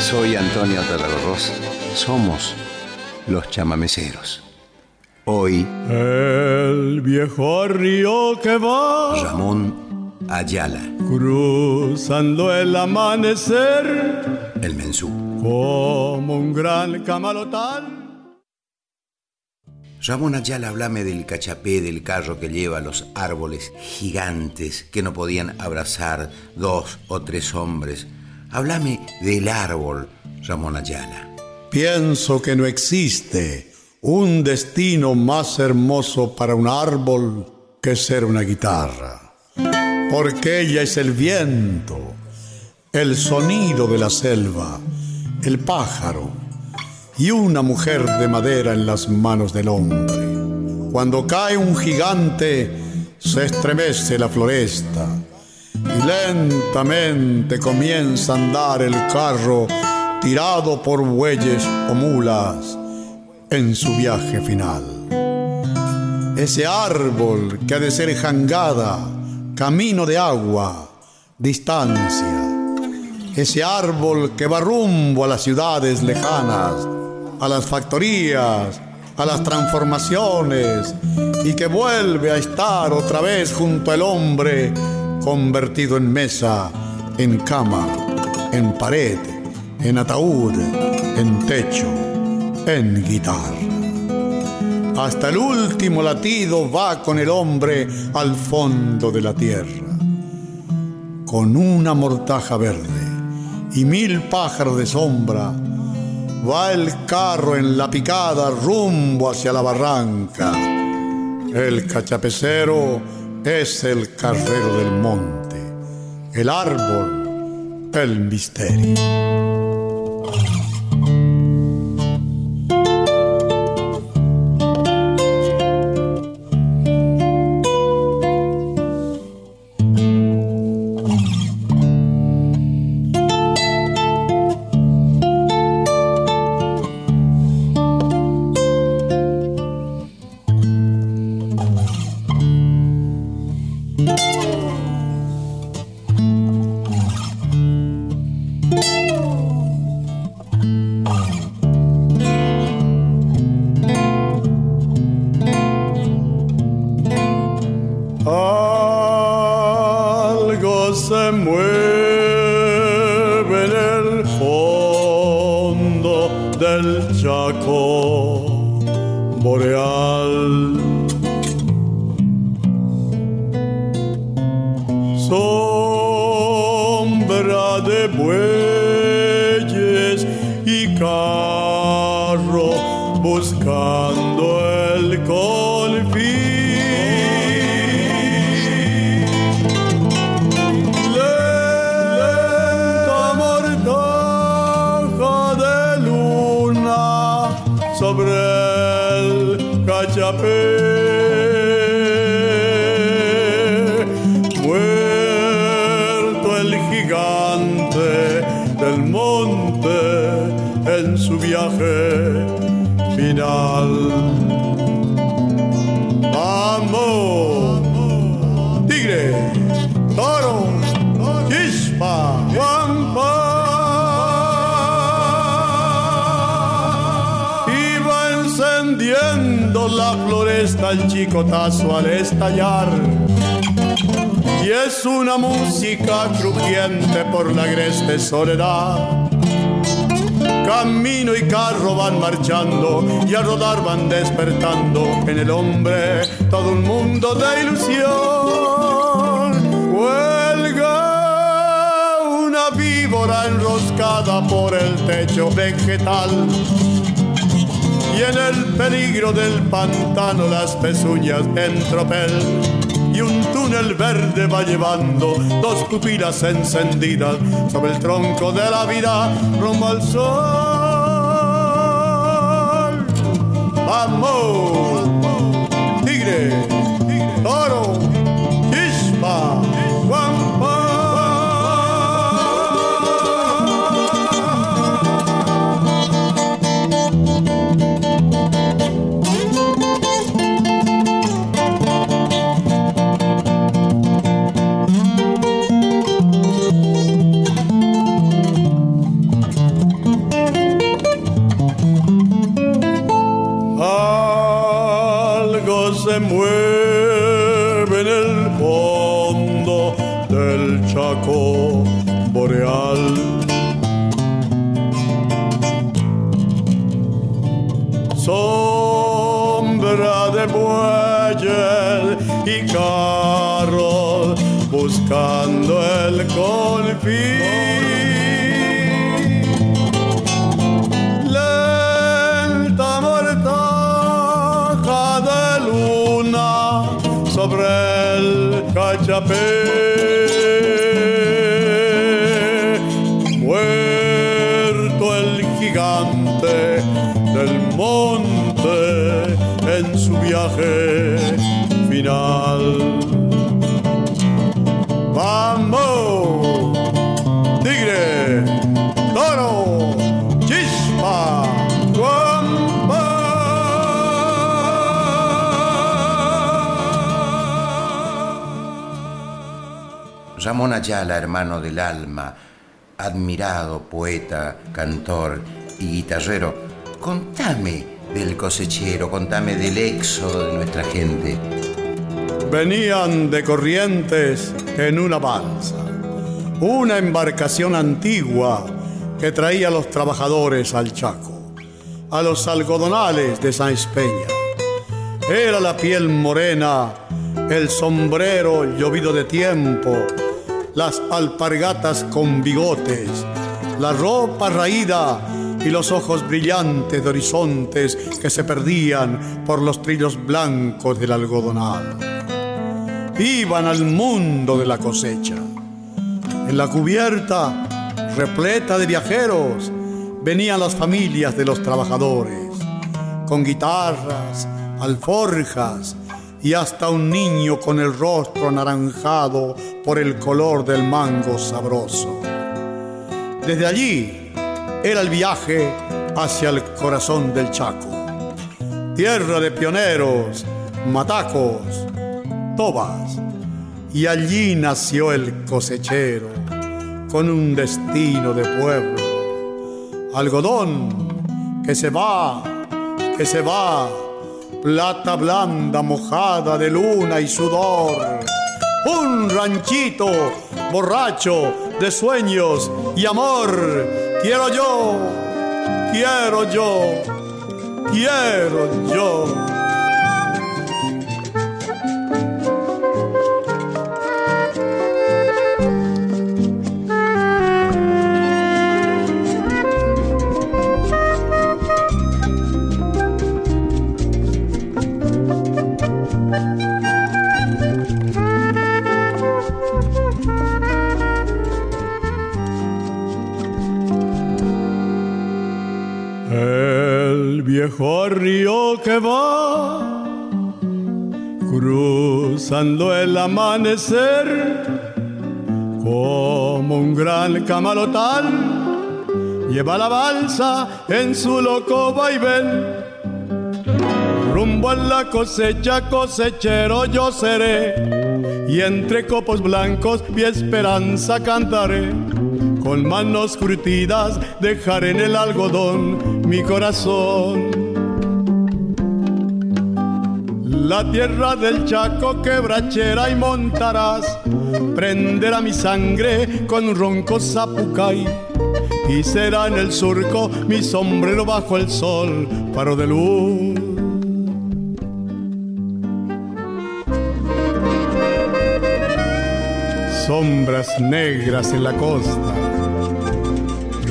Soy Antonio Tarragorros. Somos los chamameceros. Hoy, El viejo río que va Ramón Ayala, cruzando el amanecer el mensú. como un gran camalotal. Ramón Ayala, hablame del cachapé del carro que lleva los árboles gigantes que no podían abrazar dos o tres hombres. Háblame del árbol, Ramón Ayala. Pienso que no existe un destino más hermoso para un árbol que ser una guitarra, porque ella es el viento, el sonido de la selva, el pájaro y una mujer de madera en las manos del hombre. Cuando cae un gigante, se estremece la floresta y lentamente comienza a andar el carro tirado por bueyes o mulas en su viaje final. Ese árbol que ha de ser jangada, camino de agua, distancia. Ese árbol que va rumbo a las ciudades lejanas, a las factorías, a las transformaciones y que vuelve a estar otra vez junto al hombre convertido en mesa, en cama, en pared, en ataúd, en techo, en guitarra. Hasta el último latido va con el hombre al fondo de la tierra. Con una mortaja verde y mil pájaros de sombra, va el carro en la picada rumbo hacia la barranca. El cachapecero es el carrero del monte, el árbol, el misterio. Sobre el cachapé. El chicotazo al estallar. Y es una música crujiente por la agreste soledad. Camino y carro van marchando y a rodar van despertando en el hombre todo un mundo de ilusión. Huelga una víbora enroscada por el techo vegetal. Y en el peligro del pantano las pezuñas en tropel y un túnel verde va llevando dos pupilas encendidas sobre el tronco de la vida rumbo al sol. ¡Vamos! ¡Tigre! Alma, admirado poeta, cantor y guitarrero, contame del cosechero, contame del éxodo de nuestra gente. Venían de Corrientes en una balsa, una embarcación antigua que traía a los trabajadores al Chaco, a los algodonales de San Espeña. Era la piel morena, el sombrero llovido de tiempo, las alpargatas con bigotes, la ropa raída y los ojos brillantes de horizontes que se perdían por los trillos blancos del algodonal. Iban al mundo de la cosecha. En la cubierta, repleta de viajeros, venían las familias de los trabajadores, con guitarras, alforjas, y hasta un niño con el rostro anaranjado por el color del mango sabroso. Desde allí era el viaje hacia el corazón del Chaco, tierra de pioneros, matacos, tobas, y allí nació el cosechero con un destino de pueblo, algodón que se va, que se va plata blanda mojada de luna y sudor. Un ranchito borracho de sueños y amor. Quiero yo, quiero yo, quiero yo. Viejo río que va cruzando el amanecer como un gran camalotal. Lleva la balsa en su loco vaivén rumbo a la cosecha cosechero yo seré y entre copos blancos mi esperanza cantaré. Con manos curtidas dejaré en el algodón mi corazón. La tierra del Chaco quebrachera y montarás, prenderá mi sangre con ronco zapucay. Y será en el surco mi sombrero bajo el sol, paro de luz. Sombras negras en la costa,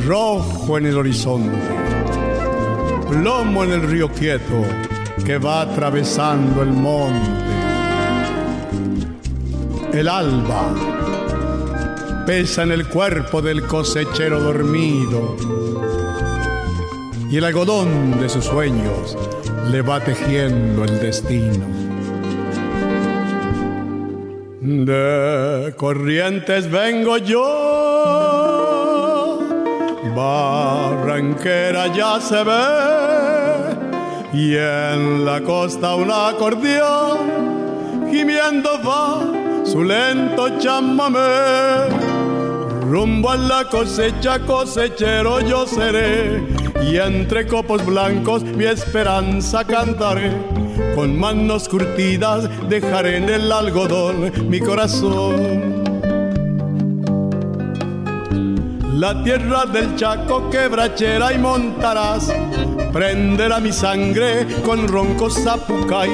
rojo en el horizonte plomo en el río quieto que va atravesando el monte. El alba pesa en el cuerpo del cosechero dormido y el algodón de sus sueños le va tejiendo el destino. De corrientes vengo yo, barranquera ya se ve y en la costa un acordeón gimiendo va su lento chamamé. Rumbo a la cosecha, cosechero yo seré, y entre copos blancos mi esperanza cantaré. Con manos curtidas dejaré en el algodón mi corazón. La tierra del Chaco quebrachera y montarás. Prenderá mi sangre con ronco zapucay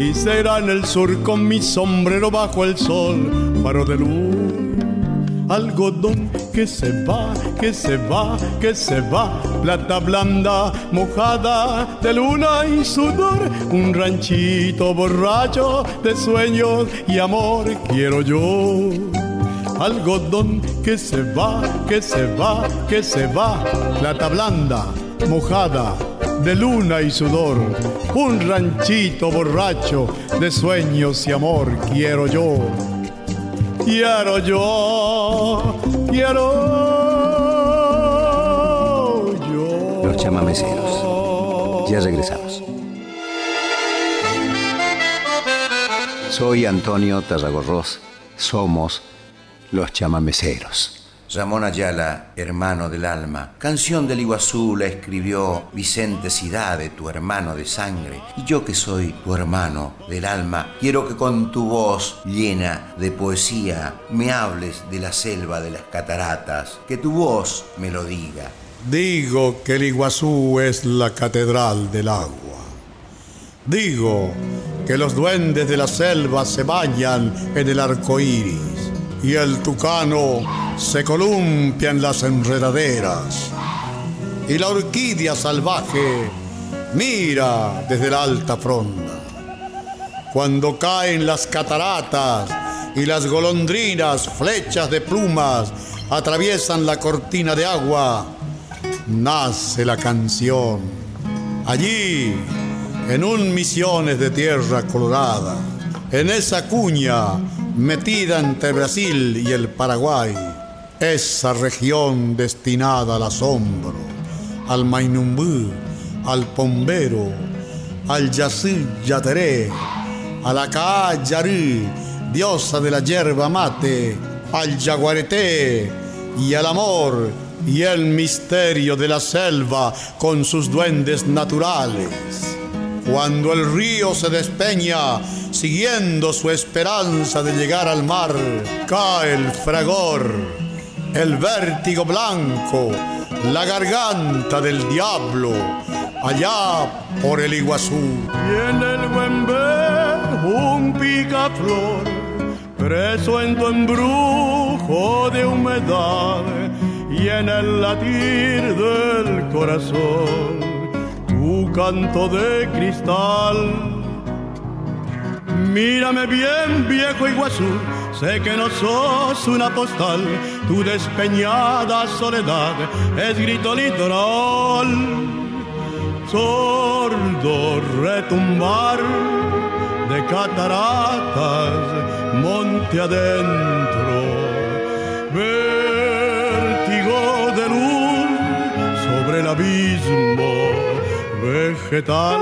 y será en el sur con mi sombrero bajo el sol, faro de luz. Algodón que se va, que se va, que se va, plata blanda, mojada de luna y sudor, un ranchito borracho de sueños y amor quiero yo algodón que se va, que se va, que se va, plata blanda, mojada de luna y sudor, un ranchito borracho de sueños y amor quiero yo, quiero yo, quiero yo. Los chamameceros, ya regresamos. Soy Antonio Tarragorros, somos los chamameceros. Ramón Ayala, hermano del alma. Canción del Iguazú la escribió Vicente Cidade, tu hermano de sangre. Y yo que soy tu hermano del alma, quiero que con tu voz llena de poesía me hables de la selva de las cataratas, que tu voz me lo diga. Digo que el Iguazú es la catedral del agua. Digo que los duendes de la selva se bañan en el arco iris y el tucano se columpia en las enredaderas. Y la orquídea salvaje mira desde la alta fronda. Cuando caen las cataratas y las golondrinas, flechas de plumas, atraviesan la cortina de agua, nace la canción. Allí, en un misiones de tierra colorada, en esa cuña metida entre Brasil y el Paraguay, esa región destinada al asombro, al Mainumbú, al Pombero, al Yacir Yateré, a la Yarí, diosa de la yerba mate, al Yaguareté y al amor y el misterio de la selva con sus duendes naturales. Cuando el río se despeña, siguiendo su esperanza de llegar al mar, cae el fragor, el vértigo blanco, la garganta del diablo, allá por el Iguazú. Y en el Buembe un picaflor, preso en tu embrujo de humedad, y en el latir del corazón canto de cristal. Mírame bien, viejo Iguazú, sé que no sos una postal, tu despeñada soledad es grito litoral. Sordo retumbar de cataratas, monte adentro, vértigo de luz sobre el abismo vegetal.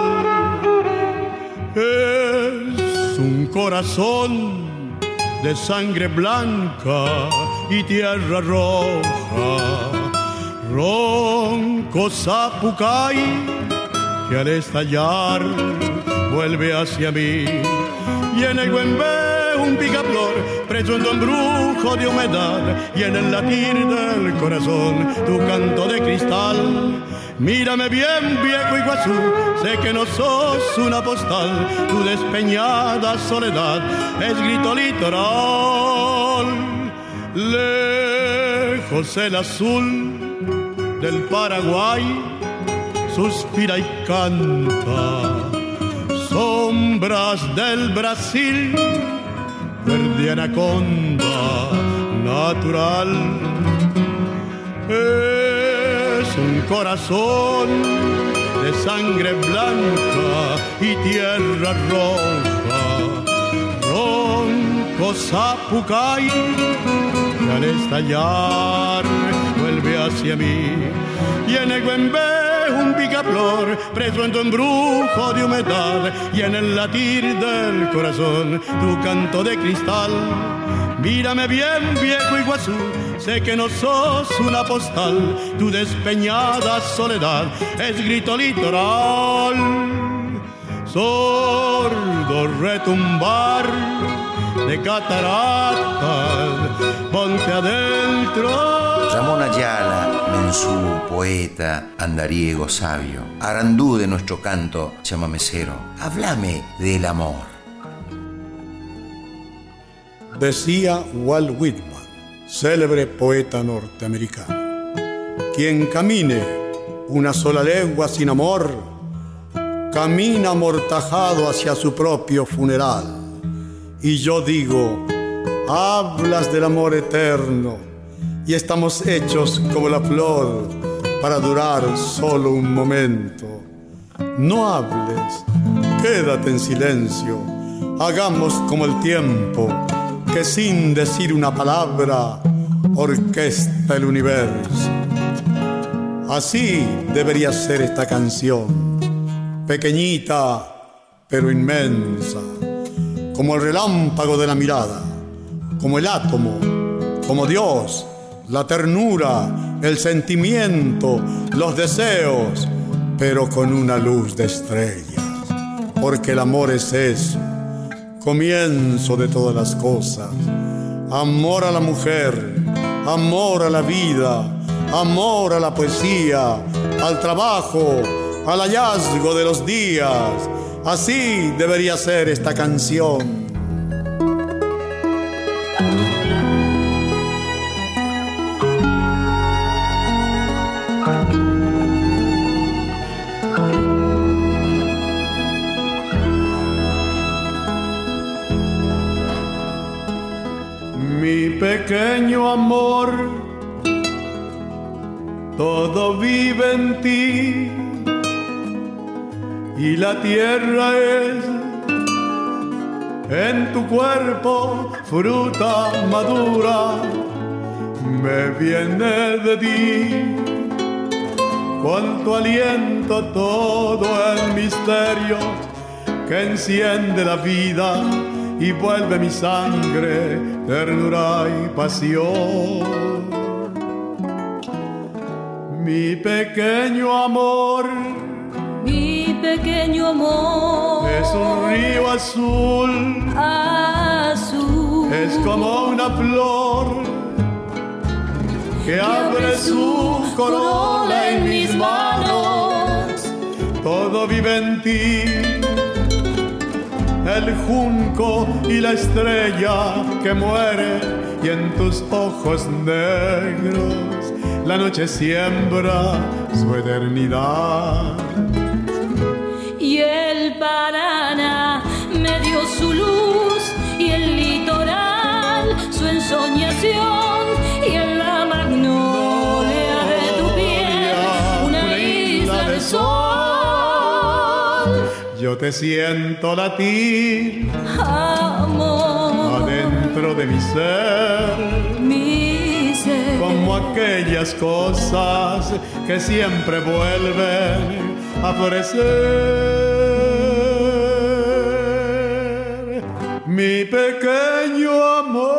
Es un corazón de sangre blanca y tierra roja, ronco zapucay que al estallar vuelve hacia mí. Y en el Güembe un picaflor preso en tu embrujo de humedad. Y en el latir del corazón tu canto de cristal Mírame bien, viejo Iguazú, sé que no sos una postal, tu despeñada soledad es grito litoral. Lejos el azul del Paraguay suspira y canta. Sombras del Brasil, verde anaconda natural un corazón de sangre blanca y tierra roja. Ronco Zapucay, al estallar vuelve hacia mí. Y en el Güembe un picaflor, preso en tu embrujo de humedad. Y en el latir del corazón, tu canto de cristal. Mírame bien, viejo Iguazú sé que no sos una postal, tu despeñada soledad es grito litoral. Sordo retumbar de cataratas, ponte adentro. Ramón Ayala, mensú, poeta, andariego, sabio, arandú de nuestro canto chamamecero, háblame del amor. Decía Walt Whitman, célebre poeta norteamericano, quien camine una sola lengua sin amor, camina amortajado hacia su propio funeral. Y yo digo, hablas del amor eterno y estamos hechos como la flor para durar solo un momento. No hables, quédate en silencio, hagamos como el tiempo que sin decir una palabra orquesta el universo. Así debería ser esta canción, pequeñita pero inmensa, como el relámpago de la mirada, como el átomo, como Dios la ternura, el sentimiento, los deseos, pero con una luz de estrellas. Porque el amor es eso, comienzo de todas las cosas. Amor a la mujer, amor a la vida, amor a la poesía, al trabajo, al hallazgo de los días. Así debería ser esta canción amor, todo vive en ti y la tierra es en tu cuerpo fruta madura, me viene de ti. Con tu aliento todo el misterio que enciende la vida y vuelve mi sangre ternura y pasión. Mi pequeño amor, mi pequeño amor, es un río azul, azul, es como una flor que, abre su corola en mis manos, todo vive en ti el junco y la estrella que muere y en tus ojos negros la noche siembra su eternidad. Y el Paraná me dio su luz y el litoral su ensoñación te siento latir, amor, adentro de mi ser, mi ser, como aquellas cosas que siempre vuelven a florecer. Mi pequeño amor.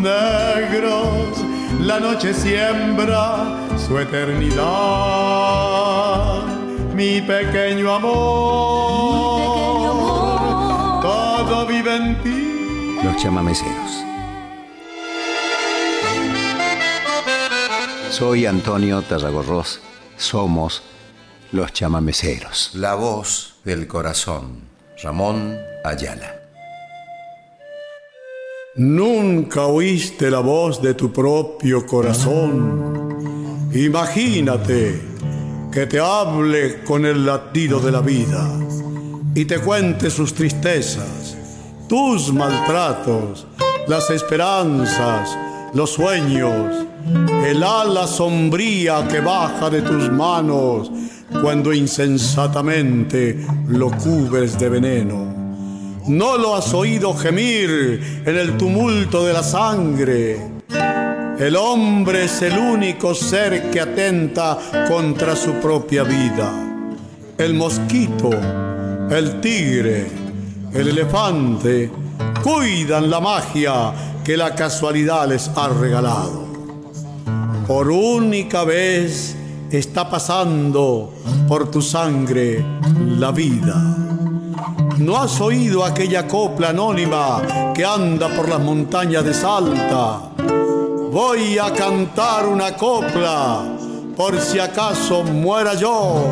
Negros la noche siembra su eternidad. Mi pequeño amor, todo vive en ti. Los chamameceros. Soy Antonio Tarragorros. Somos los chamameceros. La voz del corazón. Ramón Ayala. Nunca oíste la voz de tu propio corazón. Imagínate que te hable con el latido de la vida y te cuente sus tristezas, tus maltratos, las esperanzas, los sueños, el ala sombría que baja de tus manos cuando insensatamente lo cubres de veneno ¿No lo has oído gemir en el tumulto de la sangre? El hombre es el único ser que atenta contra su propia vida. El mosquito el tigre, el elefante, cuidan la magia que la casualidad les ha regalado. Por única vez está pasando por tu sangre la vida. ¿No has oído aquella copla anónima que anda por las montañas de Salta? Voy a cantar una copla por si acaso muera yo,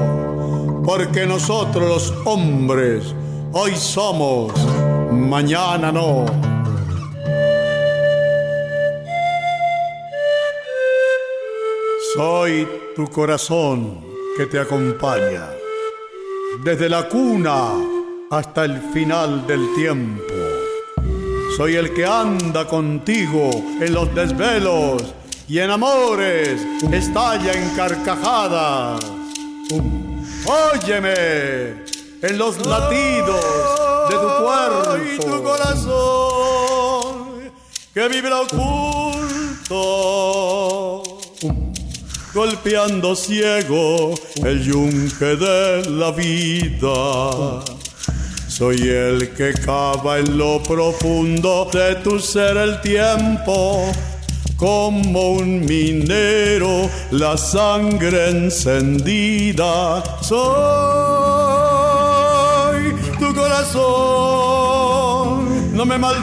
porque nosotros los hombres hoy somos, mañana no. Soy tu corazón que te acompaña desde la cuna hasta el final del tiempo. Soy el que anda contigo en los desvelos y en amores estalla en carcajadas. Óyeme en los latidos de tu cuerpo y tu corazón que vibra oculto golpeando ciego el yunque de la vida. Soy el que cava en lo profundo de tu ser el tiempo, como un minero la sangre encendida. Soy tu corazón, no me maltrates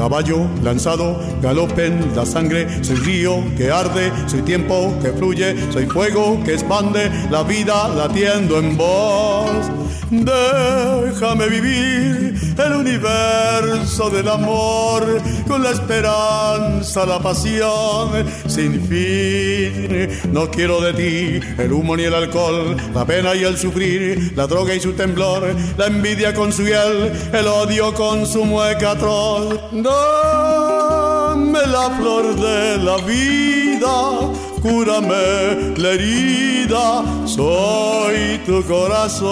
caballo lanzado, galopen la sangre, soy río que arde, soy tiempo que fluye, soy fuego que expande, la vida latiendo en voz. Déjame vivir el universo del amor con la esperanza, la pasión sin fin. No quiero de ti el humo ni el alcohol, la pena y el sufrir, la droga y su temblor, la envidia con su hiel, el odio con su mueca atroz. Dame la flor de la vida cúrame la herida, soy tu corazón.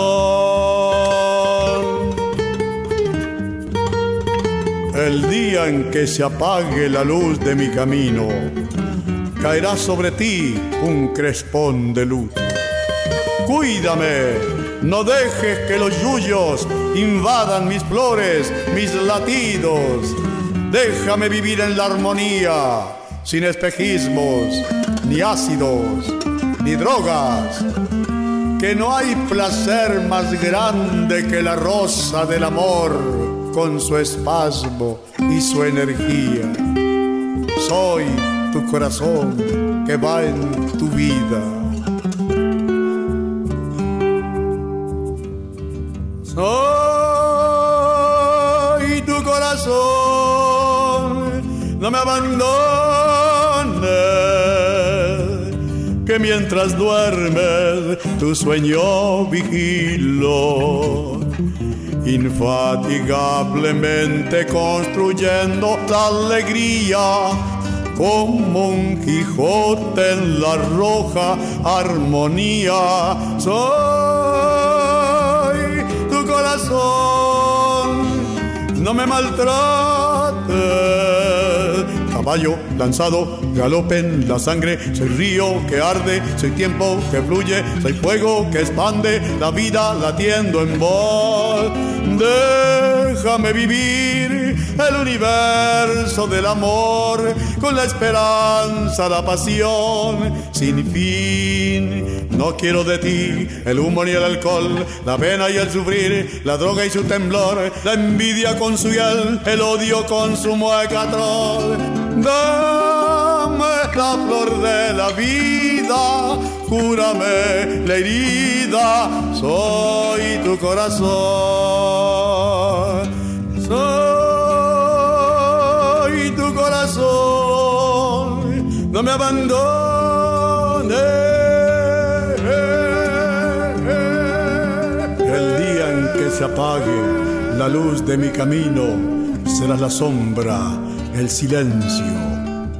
El día en que se apague la luz de mi camino, caerá sobre ti un crespón de luz. Cuídame, no dejes que los yuyos invadan mis flores, mis latidos. Déjame vivir en la armonía, sin espejismos, ni ácidos, ni drogas, que no hay placer más grande que la rosa del amor con su espasmo y su energía. Soy tu corazón que va en tu vida. Soy no me abandones que mientras duermes tu sueño vigilo. Infatigablemente construyendo la alegría como un Quijote en la roja armonía. Soy tu corazón, no me maltrates caballo lanzado, galopen la sangre, soy río que arde, soy tiempo que fluye, soy fuego que expande, la vida latiendo en voz. Déjame vivir el universo del amor con la esperanza, la pasión sin fin. No quiero de ti el humo ni el alcohol, la pena y el sufrir, la droga y su temblor, la envidia con su hiel, el odio con su mueca Dame la flor de la vida, cúrame la herida, soy tu corazón. Soy tu corazón, no me abandones. El día en que se apague la luz de mi camino, será la sombra el silencio,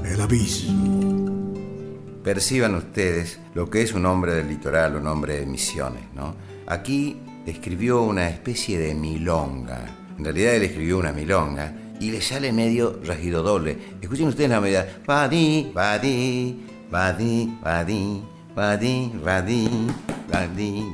el abismo. Perciban ustedes lo que es un hombre del litoral, un hombre de misiones, ¿no? Aquí escribió una especie de milonga. En realidad él escribió una milonga y le sale medio regido doble. Escuchen ustedes la medida. Badi, badi, badi, badi, badi,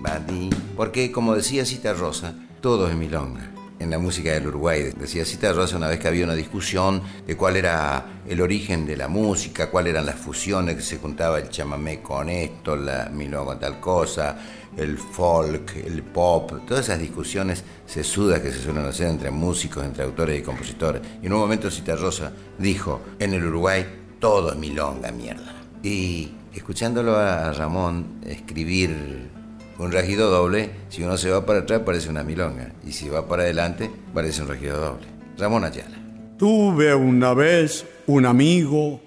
badi. Porque, como decía Cita Rosa, todo es milonga en la música del Uruguay. Decía Cita Rosa una vez que había una discusión de cuál era el origen de la música, cuáles eran las fusiones que se juntaba el chamamé con esto, la milonga con tal cosa, el folk, el pop, todas esas discusiones sesudas que se suelen hacer entre músicos, entre autores y compositores. Y en un momento Cita Rosa dijo, en el Uruguay todo es milonga, mierda. Y escuchándolo a Ramón escribir un regido doble, si uno se va para atrás parece una milonga, y si va para adelante parece un regido doble. Ramón Ayala. Tuve una vez un amigo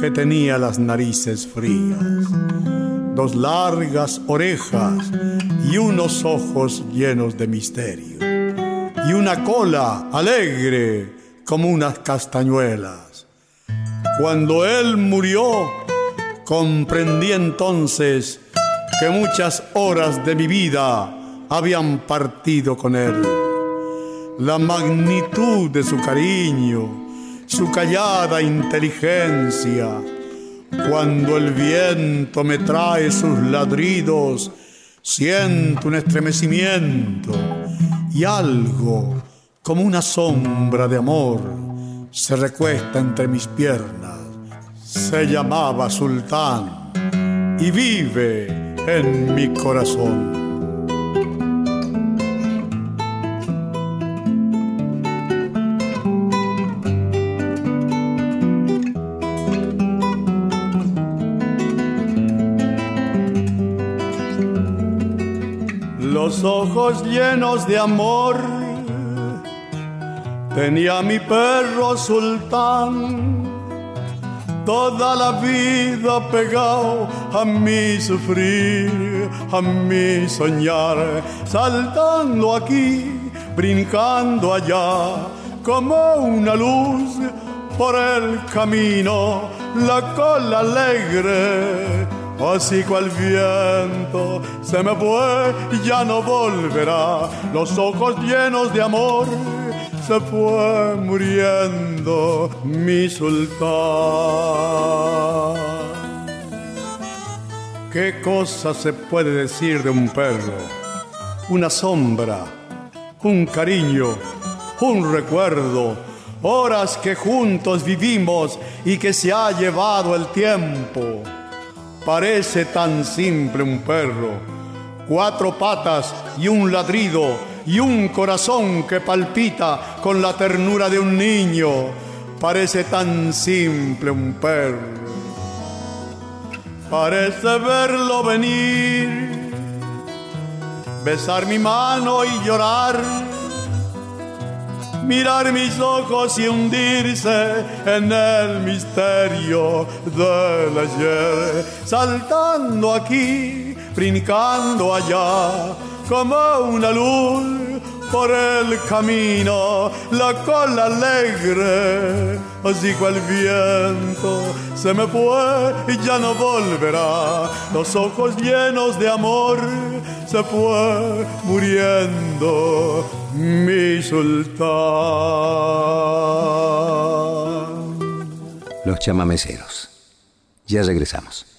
que tenía las narices frías, dos largas orejas y unos ojos llenos de misterio, y una cola alegre como unas castañuelas. Cuando él murió, comprendí entonces que muchas horas de mi vida habían partido con él. La magnitud de su cariño, su callada inteligencia, cuando el viento me trae sus ladridos, siento un estremecimiento y algo como una sombra de amor se recuesta entre mis piernas. Se llamaba Sultán y vive en mi corazón. Los ojos llenos de amor tenía mi perro sultán toda la vida pegado a mi sufrir, a mi soñar, saltando aquí, brincando allá, como una luz por el camino, la cola alegre. Así cual viento se me fue y ya no volverá, los ojos llenos de amor se fue muriendo mi sultán. ¿Qué cosa se puede decir de un perro? Una sombra, un cariño, un recuerdo, horas que juntos vivimos y que se ha llevado el tiempo. Parece tan simple un perro, cuatro patas y un ladrido y un corazón que palpita con la ternura de un niño. Parece tan simple un perro. Parece verlo venir, besar mi mano y llorar, mirar mis ojos y hundirse en el misterio del ayer, saltando aquí, brincando allá como una luz por el camino, la cola alegre, así cual viento se me fue y ya no volverá. Los ojos llenos de amor se fue muriendo mi sultán. Los chamameceros. Ya regresamos.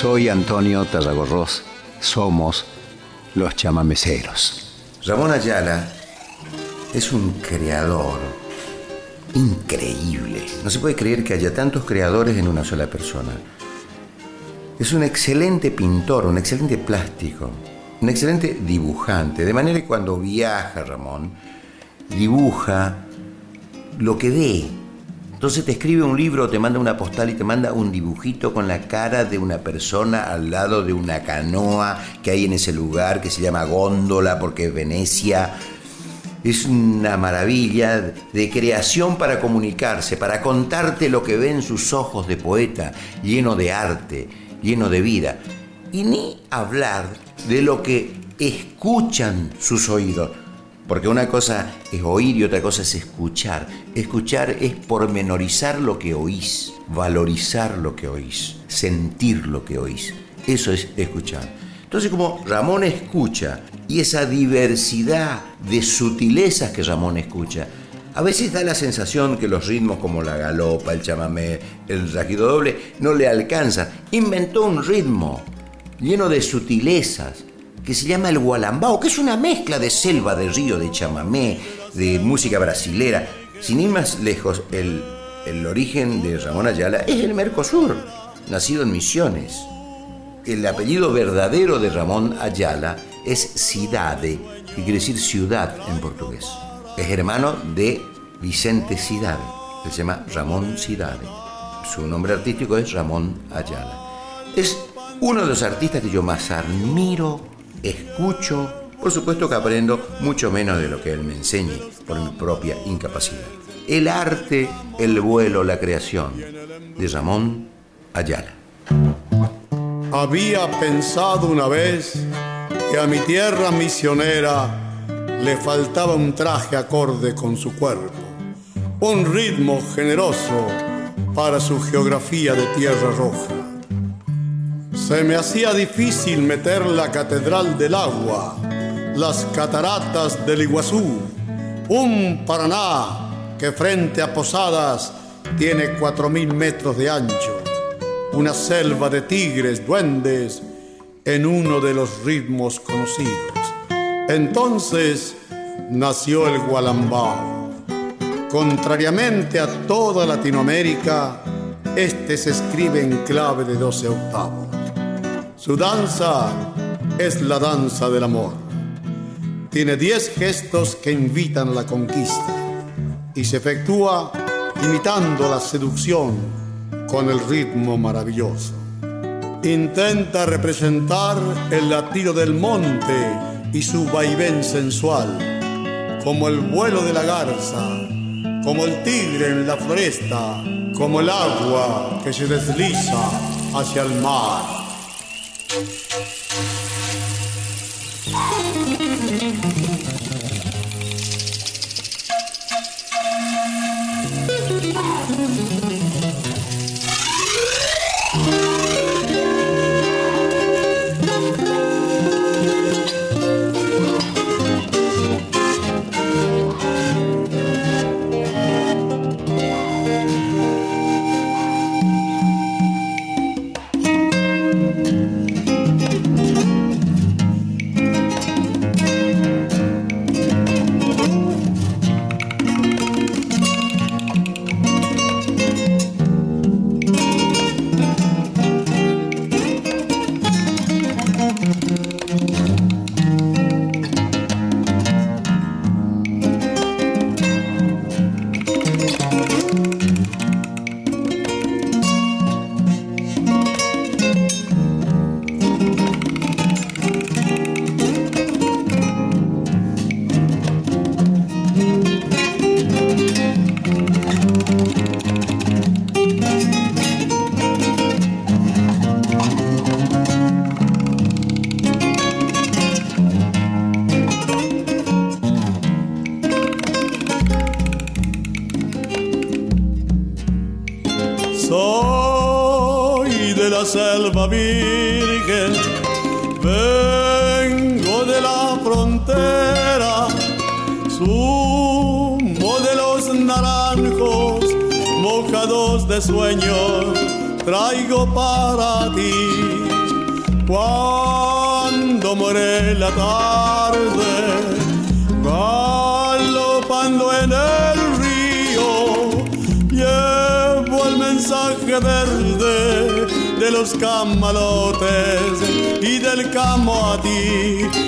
Soy Antonio Tarragorros. Somos los chamameceros. Ramón Ayala es un creador increíble. No se puede creer que haya tantos creadores en una sola persona. Es un excelente pintor, un excelente plástico, un excelente dibujante. De manera que cuando viaja Ramón, dibuja lo que ve, entonces te escribe un libro, te manda una postal y te manda un dibujito con la cara de una persona al lado de una canoa que hay en ese lugar que se llama Góndola porque es Venecia. Es una maravilla de creación para comunicarse, para contarte lo que ve en sus ojos de poeta, lleno de arte, lleno de vida. Y ni hablar de lo que escuchan sus oídos porque una cosa es oír y otra cosa es escuchar. Escuchar es pormenorizar lo que oís, valorizar lo que oís, sentir lo que oís. Eso es escuchar. Entonces como Ramón escucha y esa diversidad de sutilezas que Ramón escucha, a veces da la sensación que los ritmos como la galopa, el chamamé, el rajido doble no le alcanzan. Inventó un ritmo lleno de sutilezas que se llama el gualambao, que es una mezcla de selva, de río, de chamamé, de música brasilera. Sin ir más lejos, el, el origen de Ramón Ayala es el Mercosur, nacido en Misiones el apellido verdadero de Ramón Ayala es Cidade, que quiere decir ciudad en portugués. Es hermano de Vicente Cidade, se llama Ramón Cidade. Su nombre artístico es Ramón Ayala. Es uno de los artistas que yo más admiro, escucho, por supuesto que aprendo mucho menos de lo que él me enseña por mi propia incapacidad. El arte, el vuelo, la creación de Ramón Ayala. Había pensado una vez que a mi tierra misionera le faltaba un traje acorde con su cuerpo, un ritmo generoso para su geografía de tierra roja. Se me hacía difícil meter la Catedral del Agua, las cataratas del Iguazú, un Paraná que frente a Posadas tiene cuatro mil metros de ancho una selva de tigres, duendes, en uno de los ritmos conocidos. Entonces nació el gualambao. Contrariamente a toda Latinoamérica, este se escribe en clave de 12 octavos. Su danza es la danza del amor. Tiene 10 gestos que invitan la conquista y se efectúa imitando la seducción con el ritmo maravilloso. Intenta representar el latido del monte y su vaivén sensual, como el vuelo de la garza, como el tigre en la floresta, como el agua que se desliza hacia el mar. Thank you. traigo para ti. Cuando muere la tarde, galopando en el río, llevo el mensaje verde de los camalotes y del camo a ti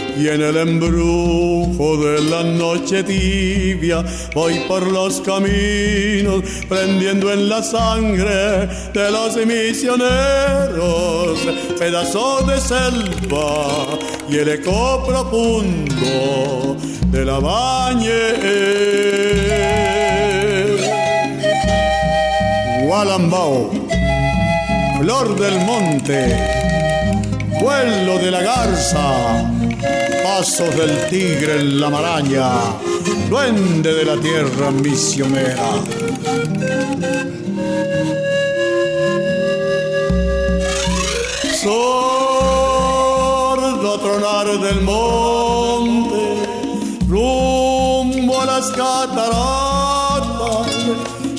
tibia, voy por los caminos, prendiendo en la sangre de los misioneros, pedazo de selva y el eco profundo de la bañe. Gualambao, flor del monte, vuelo de la garza pasos del tigre en la maraña, duende de la tierra misionera. sordo tronar del monte, rumbo a las cataratas,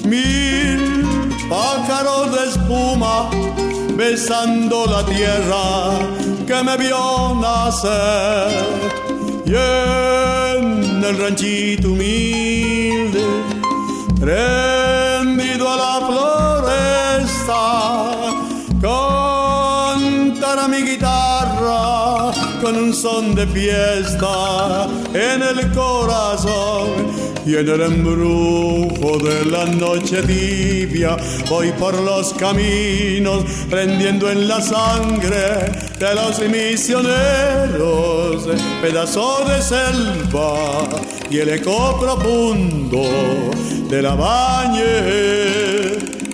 mil pájaros de espuma besando la tierra que me vio nacer. Y en el ranchito humilde, rendido a la floresta, a mi guitarra con un son de fiesta en el corazón y en el embrujo de la noche tibia voy por los caminos prendiendo en la sangre de los misioneros pedazo de selva y el eco profundo de la bañe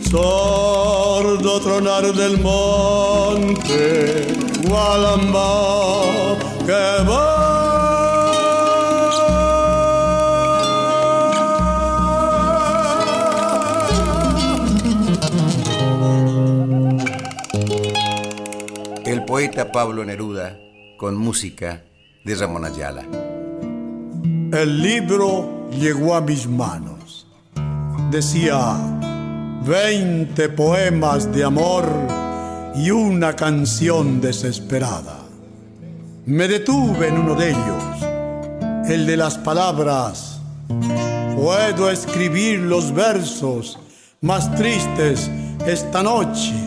sordo tronar del monte, Gualamba, que va. Poeta Pablo Neruda con música de Ramón Ayala. El libro llegó a mis manos. Decía, veinte poemas de amor y una canción desesperada. Me detuve en uno de ellos, el de las palabras. Puedo escribir los versos más tristes esta noche.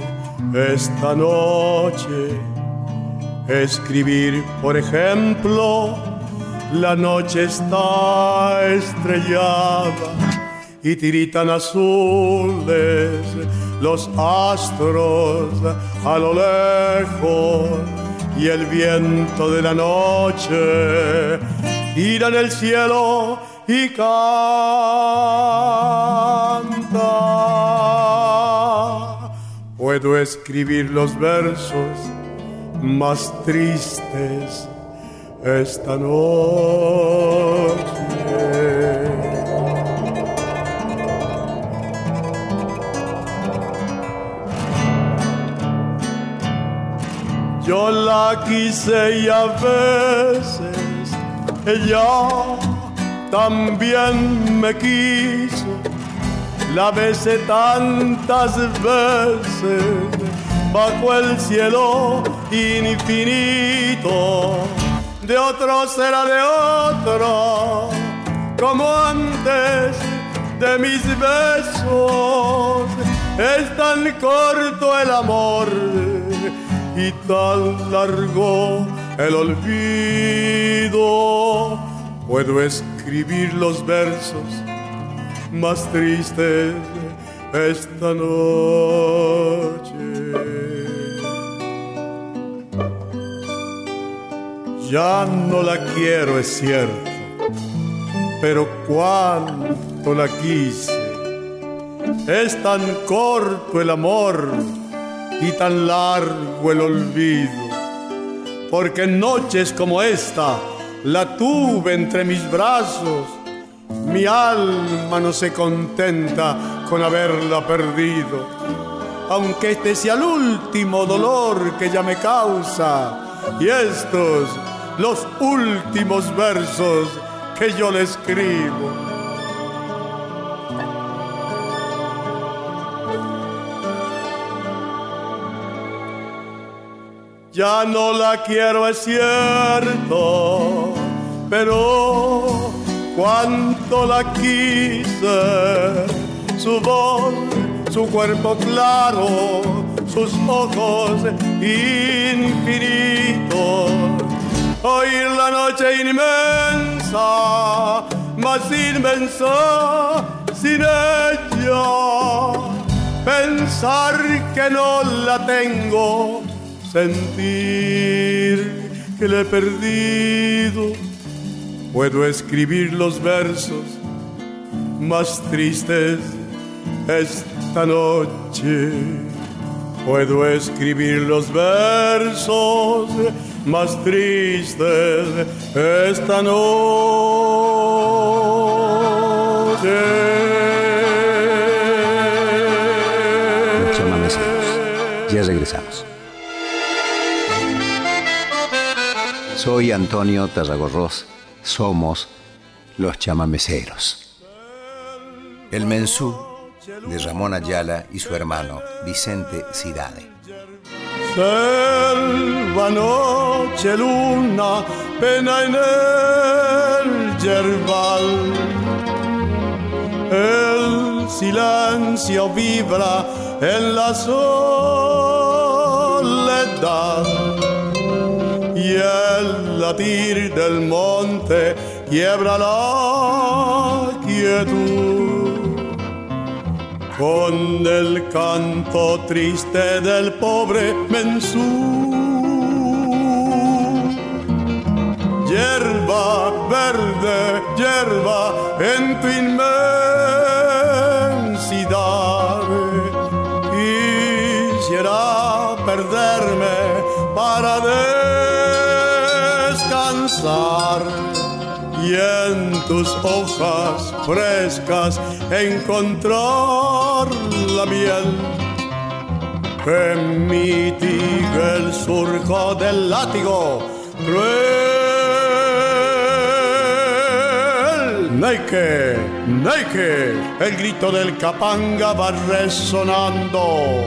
esta noche. Escribir, por ejemplo, la noche está estrellada y tiritan azules los astros a lo lejos y el viento de la noche gira en el cielo y canta. Puedo escribir los versos más tristes esta noche. Yo la quise y a veces ella también me quiso. La besé tantas veces bajo el cielo infinito. De otro será de otro, como antes de mis besos. Es tan corto el amor y tan largo el olvido. Puedo escribir los versos más tristes esta noche. Ya no la quiero, es cierto, pero cuánto la quise. Es tan corto el amor y tan largo el olvido, porque en noches como esta la tuve entre mis brazos, mi alma no se contenta con haberla perdido, aunque este sea el último dolor que ella me causa, y estos los últimos versos que yo le escribo. Ya no la quiero, es cierto, pero cuánto la quise, su voz, su cuerpo claro, sus ojos infinitos. Oír la noche inmensa, más inmensa sin ella. Pensar que no la tengo sentir que le he perdido. Puedo escribir los versos más tristes esta noche. Puedo escribir los versos más tristes esta noche. Ya regresamos. Soy Antonio Tarragorros. Somos los chamameceros. El mensú de Ramón Ayala y su hermano Vicente Cidade. Selva, noche, luna, pena en el yerbal. El silencio vibra en la soledad el latir del monte quiebra la quietud con el canto triste del pobre mensú. Hierba verde, hierba en tu inmensidad perderme para y en tus hojas frescas encontrar la miel. Que mitiga el surco del látigo cruel. Neike, Neike, el grito del capanga va resonando.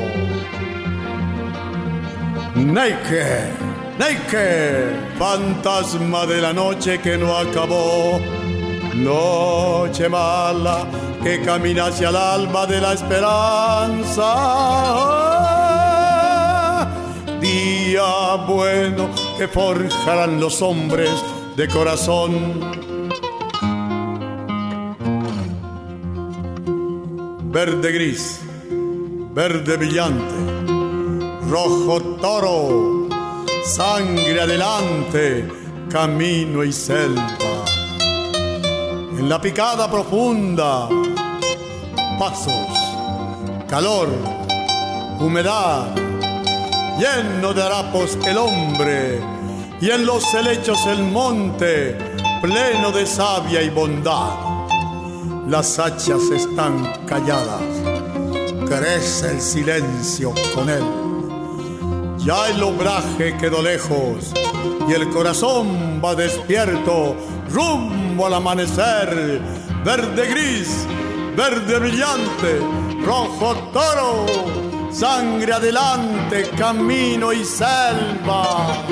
Neike, Neike, fantasma de la noche que no acabó. Noche mala que camina hacia el alba de la esperanza. Día bueno que forjarán los hombres de corazón. Verde gris, verde brillante rojo toro, sangre adelante, camino y selva. En la picada profunda, pasos, calor, humedad, lleno de harapos el hombre, y en los helechos el monte, pleno de savia y bondad. Las hachas están calladas, crece el silencio con él ya el obraje quedó lejos y el corazón va despierto rumbo al amanecer. Verde gris, verde brillante, rojo toro, sangre adelante, camino y selva.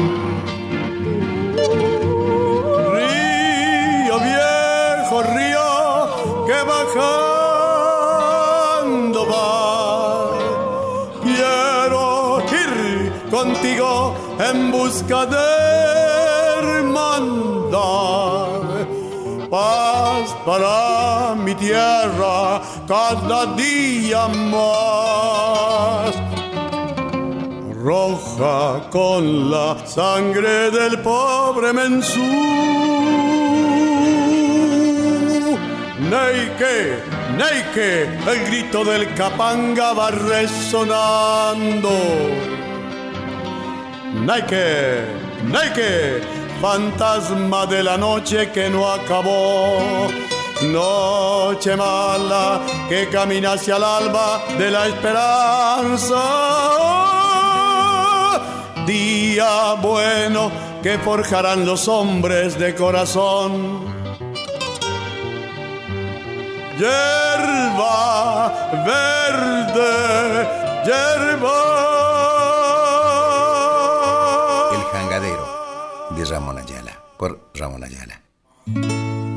En busca de hermandad. Paz para mi tierra cada día más. Roja con la sangre del pobre mensú. Neike, Neike, el grito del capanga va resonando. Nike, Nike, fantasma de la noche que no acabó. Noche mala que camina hacia el alba de la esperanza. Día bueno que forjarán los hombres de corazón. Yerba verde, yerba Ramón Ayala.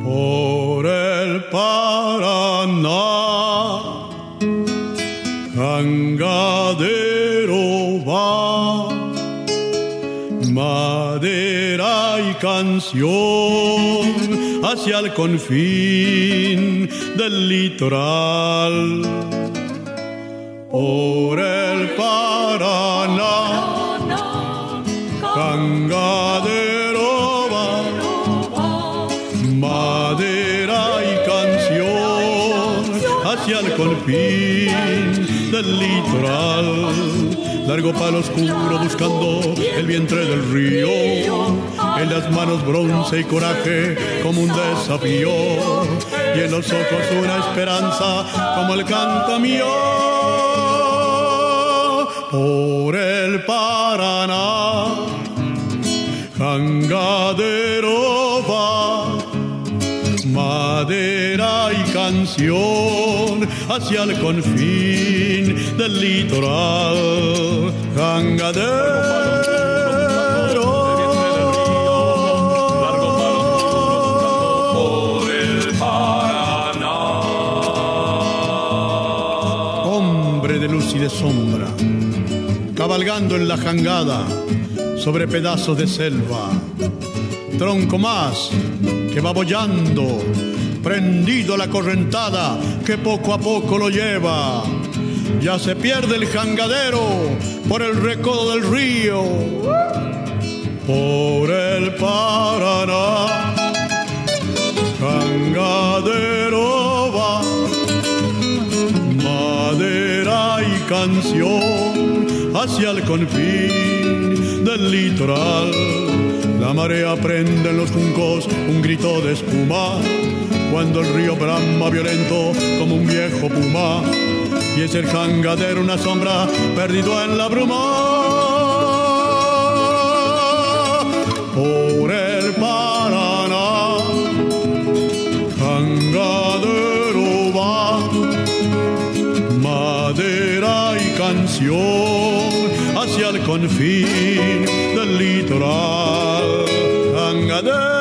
Por el Paraná, jangadero va, madera y canción hacia el confín del litoral. Por el Paraná, jangadero del litoral. Largo palo oscuro buscando el vientre del río. En las manos bronce y coraje como un desafío. Y en los ojos una esperanza como el canto mío. Por el Paraná, jangadero madera y canción hacia el confín del litoral. Jangadero. Hombre de luz y de sombra, cabalgando en la jangada sobre pedazos de selva. Tronco más que va bollando, prendido la correntada que poco a poco lo lleva. Ya se pierde el jangadero por el recodo del río, por el Paraná. Jangadero va, madera y canción hacia el confín del litoral la marea prende en los juncos un grito de espuma, cuando el río brama violento como un viejo puma, y es el jangadero una sombra perdido en la bruma. Por el Paraná, jangadero va, madera y canción hacia el confín del litoral. Jangadero,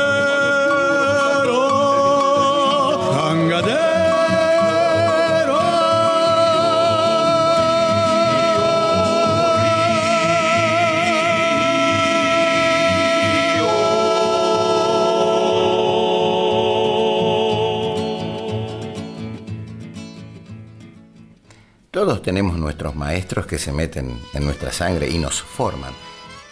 tenemos nuestros maestros que se meten en nuestra sangre y nos forman.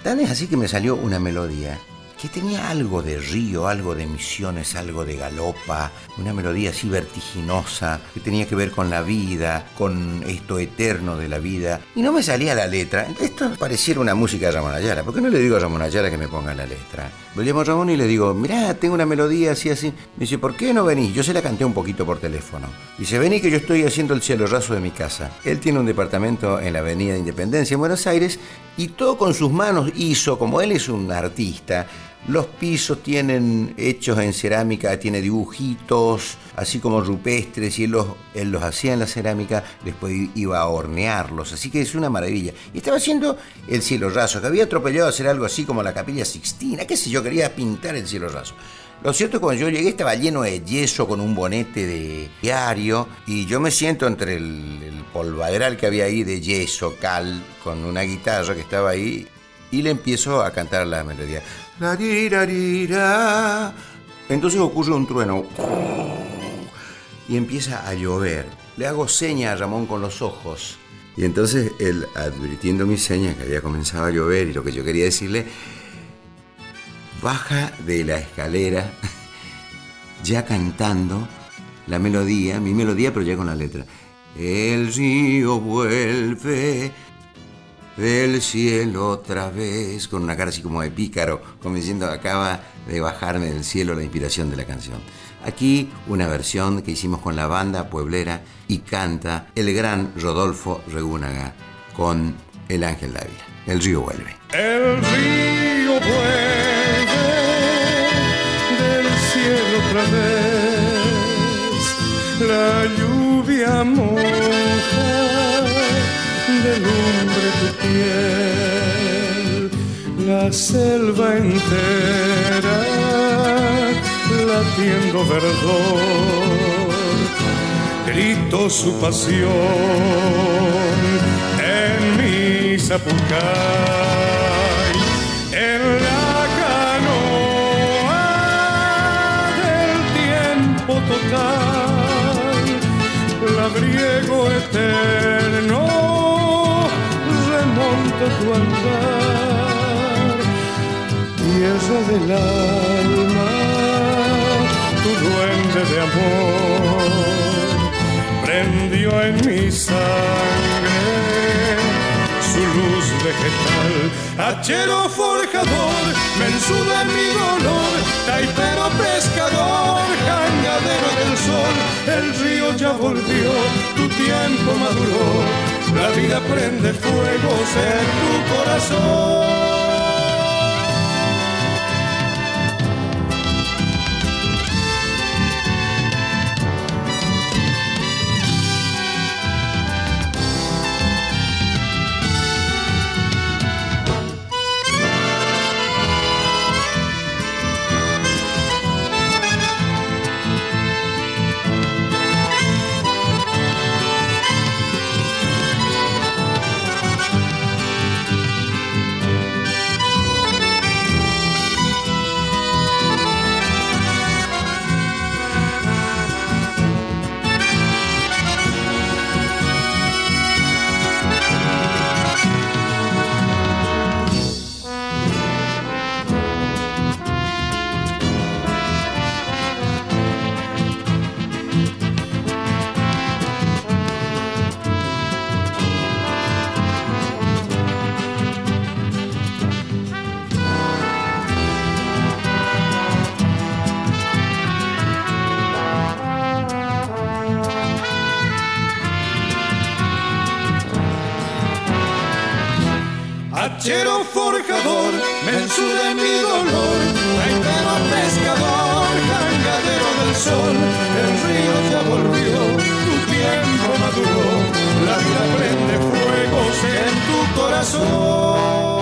Tan es así que me salió una melodía que tenía algo de río, algo de misiones, algo de galopa, una melodía así vertiginosa, que tenía que ver con la vida, con esto eterno de la vida. Y no me salía la letra. Esto pareciera una música de Ramón Ayala. ¿Por qué no le digo a Ramón Ayala que me ponga la letra? Le llamo a Ramón y le digo, mirá, tengo una melodía así, así. Me dice, ¿por qué no venís? Yo se la canté un poquito por teléfono. Dice, vení que yo estoy haciendo el cielo raso de mi casa. Él tiene un departamento en la Avenida Independencia en Buenos Aires y todo con sus manos hizo, como él es un artista, los pisos tienen hechos en cerámica, tiene dibujitos, así como rupestres, y él los, hacía en la cerámica, después iba a hornearlos, así que es una maravilla. Y estaba haciendo el cielo raso, que había atropellado a hacer algo así como la capilla Sixtina, qué sé yo, quería pintar el cielo raso. Lo cierto es que cuando yo llegué estaba lleno de yeso con un bonete de diario y yo me siento entre el, el que había ahí de yeso, cal, con una guitarra que estaba ahí y le empiezo a cantar la melodía. Entonces ocurre un trueno y empieza a llover. Le hago seña a Ramón con los ojos. Y entonces él, advirtiendo mi seña que había comenzado a llover y lo que yo quería decirle, baja de la escalera ya cantando la melodía, mi melodía, pero ya con la letra. El río vuelve del cielo otra vez, con una cara así como de pícaro, como diciendo acaba de bajarme del cielo la inspiración de la canción. Aquí una versión que hicimos con la banda pueblera y canta el gran Rodolfo Regúnaga con El Ángel Dávila. El río vuelve. El río vuelve del cielo otra vez, la lluvia moja de lumbre la selva entera latiendo verdor, grito su pasión en mi zapucay, en la canoa del tiempo total, labriego eterno tu andar, tierra del alma, tu duende de amor, prende sangre, su luz vegetal. Hachero forjador, mensuda mi dolor, taipero pescador, cañadero del sol. El río ya volvió, tu tiempo maduró, la vida prende fuegos en tu corazón. Hachero forjador, mensu de mi dolor, traidero pescador, jangadero del sol, el río ya volvió, tu tiempo maduró, la vida prende fuegos en tu corazón.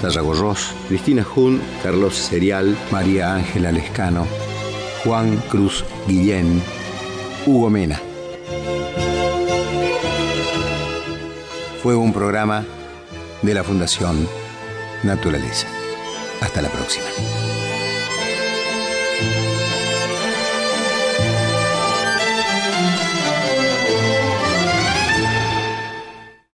Tarragorros, Cristina Jun, Carlos Serial, María Ángela Lescano, Juan Cruz Guillén, Hugo Mena. Fue un programa de la Fundación Naturaleza. Hasta la próxima.